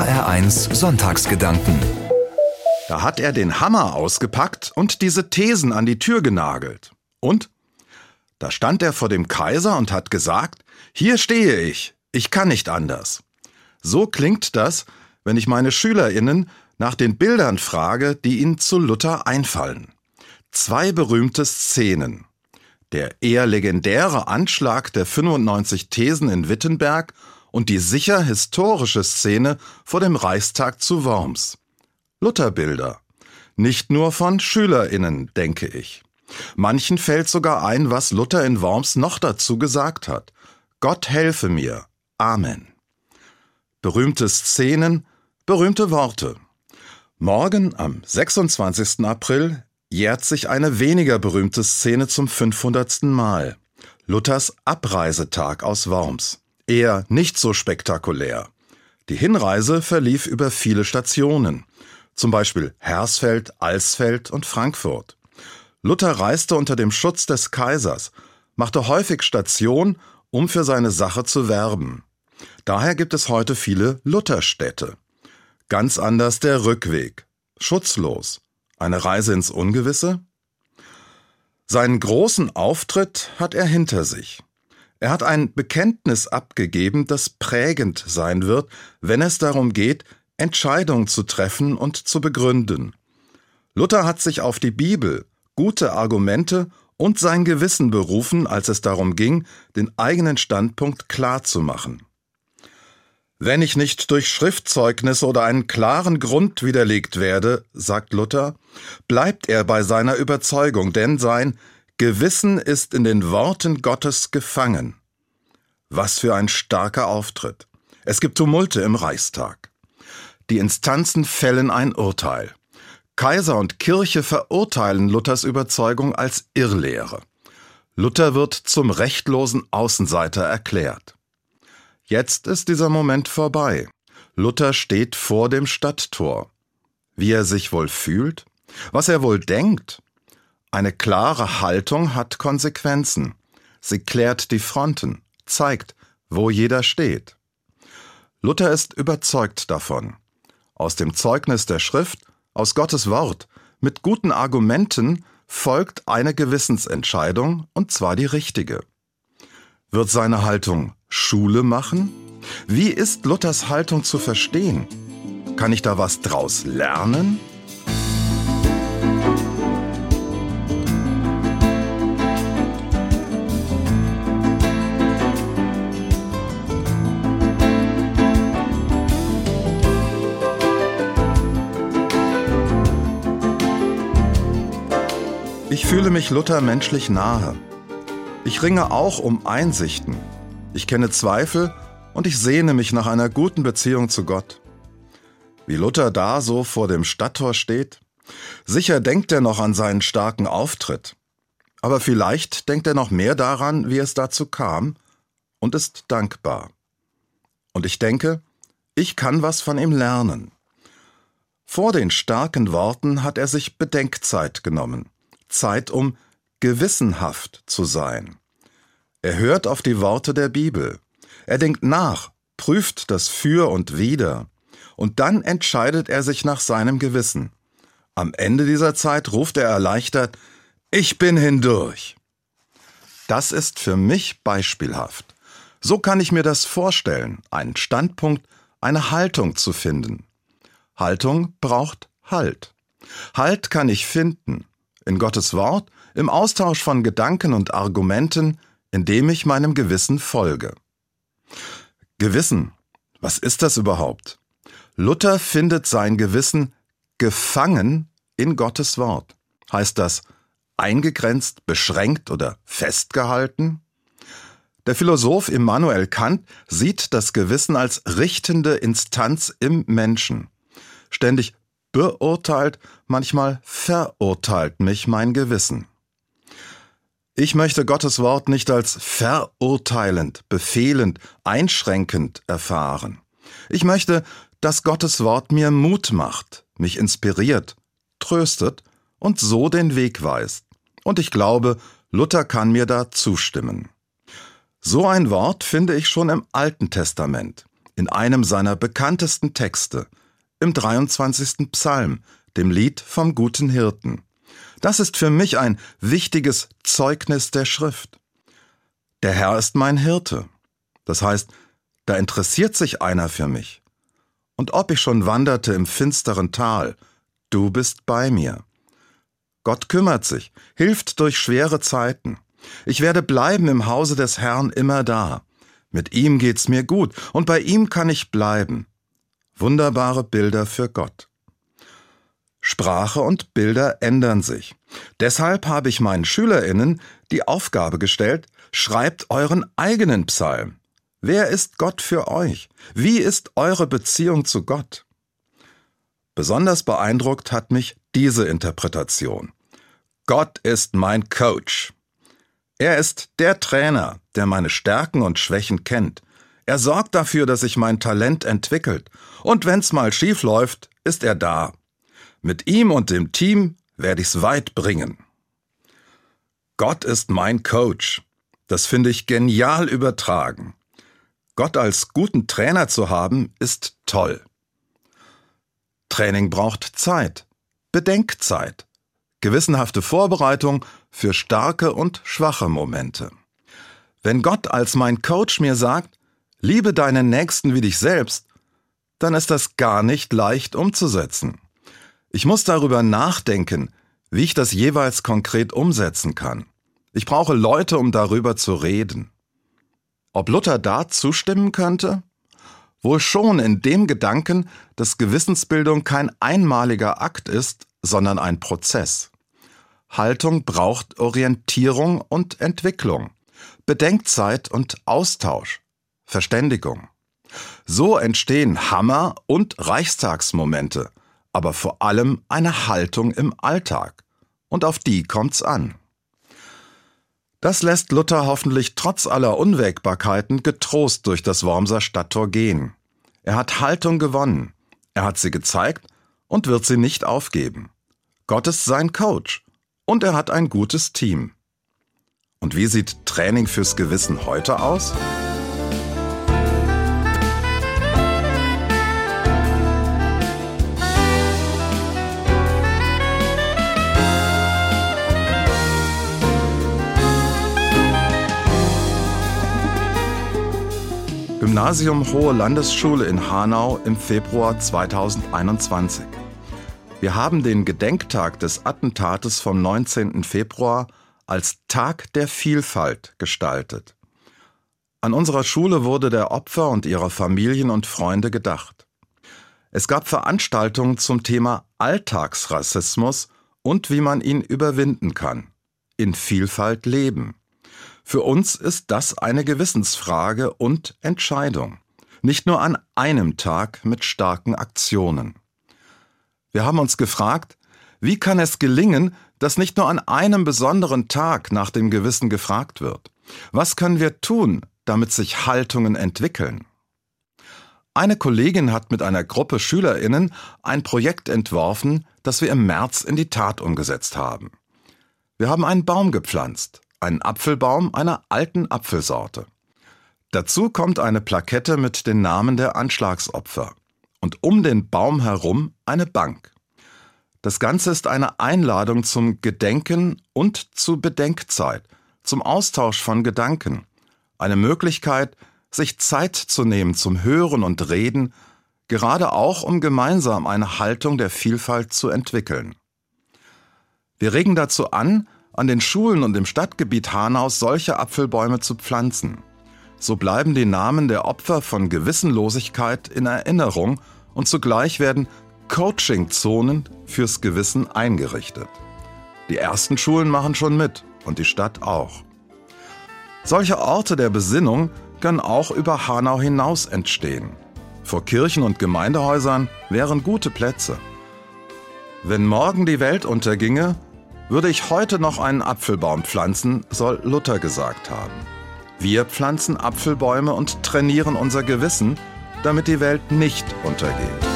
HR1 Sonntagsgedanken. Da hat er den Hammer ausgepackt und diese Thesen an die Tür genagelt. Und? Da stand er vor dem Kaiser und hat gesagt, hier stehe ich, ich kann nicht anders. So klingt das, wenn ich meine Schülerinnen nach den Bildern frage, die ihnen zu Luther einfallen. Zwei berühmte Szenen. Der eher legendäre Anschlag der 95 Thesen in Wittenberg und die sicher historische Szene vor dem Reichstag zu Worms. Lutherbilder. Nicht nur von SchülerInnen, denke ich. Manchen fällt sogar ein, was Luther in Worms noch dazu gesagt hat. Gott helfe mir. Amen. Berühmte Szenen, berühmte Worte. Morgen, am 26. April, jährt sich eine weniger berühmte Szene zum 500. Mal. Luthers Abreisetag aus Worms eher nicht so spektakulär. Die Hinreise verlief über viele Stationen, zum Beispiel Hersfeld, Alsfeld und Frankfurt. Luther reiste unter dem Schutz des Kaisers, machte häufig Station, um für seine Sache zu werben. Daher gibt es heute viele Lutherstädte. Ganz anders der Rückweg, schutzlos, eine Reise ins Ungewisse? Seinen großen Auftritt hat er hinter sich. Er hat ein Bekenntnis abgegeben, das prägend sein wird, wenn es darum geht, Entscheidungen zu treffen und zu begründen. Luther hat sich auf die Bibel, gute Argumente und sein Gewissen berufen, als es darum ging, den eigenen Standpunkt klar zu machen. Wenn ich nicht durch Schriftzeugnisse oder einen klaren Grund widerlegt werde, sagt Luther, bleibt er bei seiner Überzeugung, denn sein Gewissen ist in den Worten Gottes gefangen. Was für ein starker Auftritt. Es gibt Tumulte im Reichstag. Die Instanzen fällen ein Urteil. Kaiser und Kirche verurteilen Luthers Überzeugung als Irrlehre. Luther wird zum rechtlosen Außenseiter erklärt. Jetzt ist dieser Moment vorbei. Luther steht vor dem Stadttor. Wie er sich wohl fühlt? Was er wohl denkt? Eine klare Haltung hat Konsequenzen. Sie klärt die Fronten, zeigt, wo jeder steht. Luther ist überzeugt davon. Aus dem Zeugnis der Schrift, aus Gottes Wort, mit guten Argumenten folgt eine Gewissensentscheidung, und zwar die richtige. Wird seine Haltung Schule machen? Wie ist Luthers Haltung zu verstehen? Kann ich da was draus lernen? Fühle mich Luther menschlich nahe. Ich ringe auch um Einsichten. Ich kenne Zweifel und ich sehne mich nach einer guten Beziehung zu Gott. Wie Luther da so vor dem Stadttor steht, sicher denkt er noch an seinen starken Auftritt. Aber vielleicht denkt er noch mehr daran, wie es dazu kam, und ist dankbar. Und ich denke, ich kann was von ihm lernen. Vor den starken Worten hat er sich Bedenkzeit genommen. Zeit, um gewissenhaft zu sein. Er hört auf die Worte der Bibel. Er denkt nach, prüft das Für und Wider. Und dann entscheidet er sich nach seinem Gewissen. Am Ende dieser Zeit ruft er erleichtert, ich bin hindurch. Das ist für mich beispielhaft. So kann ich mir das vorstellen, einen Standpunkt, eine Haltung zu finden. Haltung braucht Halt. Halt kann ich finden, in Gottes Wort, im Austausch von Gedanken und Argumenten, indem ich meinem Gewissen folge. Gewissen, was ist das überhaupt? Luther findet sein Gewissen gefangen in Gottes Wort. Heißt das eingegrenzt, beschränkt oder festgehalten? Der Philosoph Immanuel Kant sieht das Gewissen als richtende Instanz im Menschen. Ständig beurteilt, manchmal verurteilt mich mein Gewissen. Ich möchte Gottes Wort nicht als verurteilend, befehlend, einschränkend erfahren. Ich möchte, dass Gottes Wort mir Mut macht, mich inspiriert, tröstet und so den Weg weist. Und ich glaube, Luther kann mir da zustimmen. So ein Wort finde ich schon im Alten Testament in einem seiner bekanntesten Texte, im 23. Psalm, dem Lied vom guten Hirten. Das ist für mich ein wichtiges Zeugnis der Schrift. Der Herr ist mein Hirte. Das heißt, da interessiert sich einer für mich. Und ob ich schon wanderte im finsteren Tal, du bist bei mir. Gott kümmert sich, hilft durch schwere Zeiten. Ich werde bleiben im Hause des Herrn immer da. Mit ihm geht's mir gut und bei ihm kann ich bleiben. Wunderbare Bilder für Gott. Sprache und Bilder ändern sich. Deshalb habe ich meinen Schülerinnen die Aufgabe gestellt, schreibt euren eigenen Psalm. Wer ist Gott für euch? Wie ist eure Beziehung zu Gott? Besonders beeindruckt hat mich diese Interpretation. Gott ist mein Coach. Er ist der Trainer, der meine Stärken und Schwächen kennt. Er sorgt dafür, dass sich mein Talent entwickelt. Und wenn's mal schief läuft, ist er da. Mit ihm und dem Team werde ich's weit bringen. Gott ist mein Coach. Das finde ich genial übertragen. Gott als guten Trainer zu haben, ist toll. Training braucht Zeit, Bedenkzeit, gewissenhafte Vorbereitung für starke und schwache Momente. Wenn Gott als mein Coach mir sagt, liebe deinen Nächsten wie dich selbst, dann ist das gar nicht leicht umzusetzen. Ich muss darüber nachdenken, wie ich das jeweils konkret umsetzen kann. Ich brauche Leute, um darüber zu reden. Ob Luther da zustimmen könnte? Wohl schon in dem Gedanken, dass Gewissensbildung kein einmaliger Akt ist, sondern ein Prozess. Haltung braucht Orientierung und Entwicklung, Bedenkzeit und Austausch, Verständigung. So entstehen Hammer- und Reichstagsmomente, aber vor allem eine Haltung im Alltag. Und auf die kommt's an. Das lässt Luther hoffentlich trotz aller Unwägbarkeiten getrost durch das Wormser Stadttor gehen. Er hat Haltung gewonnen, er hat sie gezeigt und wird sie nicht aufgeben. Gott ist sein Coach und er hat ein gutes Team. Und wie sieht Training fürs Gewissen heute aus? Gymnasium Hohe Landesschule in Hanau im Februar 2021. Wir haben den Gedenktag des Attentates vom 19. Februar als Tag der Vielfalt gestaltet. An unserer Schule wurde der Opfer und ihrer Familien und Freunde gedacht. Es gab Veranstaltungen zum Thema Alltagsrassismus und wie man ihn überwinden kann. In Vielfalt leben. Für uns ist das eine Gewissensfrage und Entscheidung. Nicht nur an einem Tag mit starken Aktionen. Wir haben uns gefragt, wie kann es gelingen, dass nicht nur an einem besonderen Tag nach dem Gewissen gefragt wird? Was können wir tun, damit sich Haltungen entwickeln? Eine Kollegin hat mit einer Gruppe Schülerinnen ein Projekt entworfen, das wir im März in die Tat umgesetzt haben. Wir haben einen Baum gepflanzt, einen Apfelbaum einer alten Apfelsorte. Dazu kommt eine Plakette mit den Namen der Anschlagsopfer und um den Baum herum eine Bank. Das Ganze ist eine Einladung zum Gedenken und zu Bedenkzeit, zum Austausch von Gedanken, eine Möglichkeit, sich Zeit zu nehmen zum Hören und Reden, gerade auch um gemeinsam eine Haltung der Vielfalt zu entwickeln. Wir regen dazu an, an den Schulen und im Stadtgebiet Hanaus solche Apfelbäume zu pflanzen. So bleiben die Namen der Opfer von Gewissenlosigkeit in Erinnerung und zugleich werden Coaching-Zonen fürs Gewissen eingerichtet. Die ersten Schulen machen schon mit und die Stadt auch. Solche Orte der Besinnung können auch über Hanau hinaus entstehen. Vor Kirchen und Gemeindehäusern wären gute Plätze. Wenn morgen die Welt unterginge, würde ich heute noch einen Apfelbaum pflanzen, soll Luther gesagt haben. Wir pflanzen Apfelbäume und trainieren unser Gewissen, damit die Welt nicht untergeht.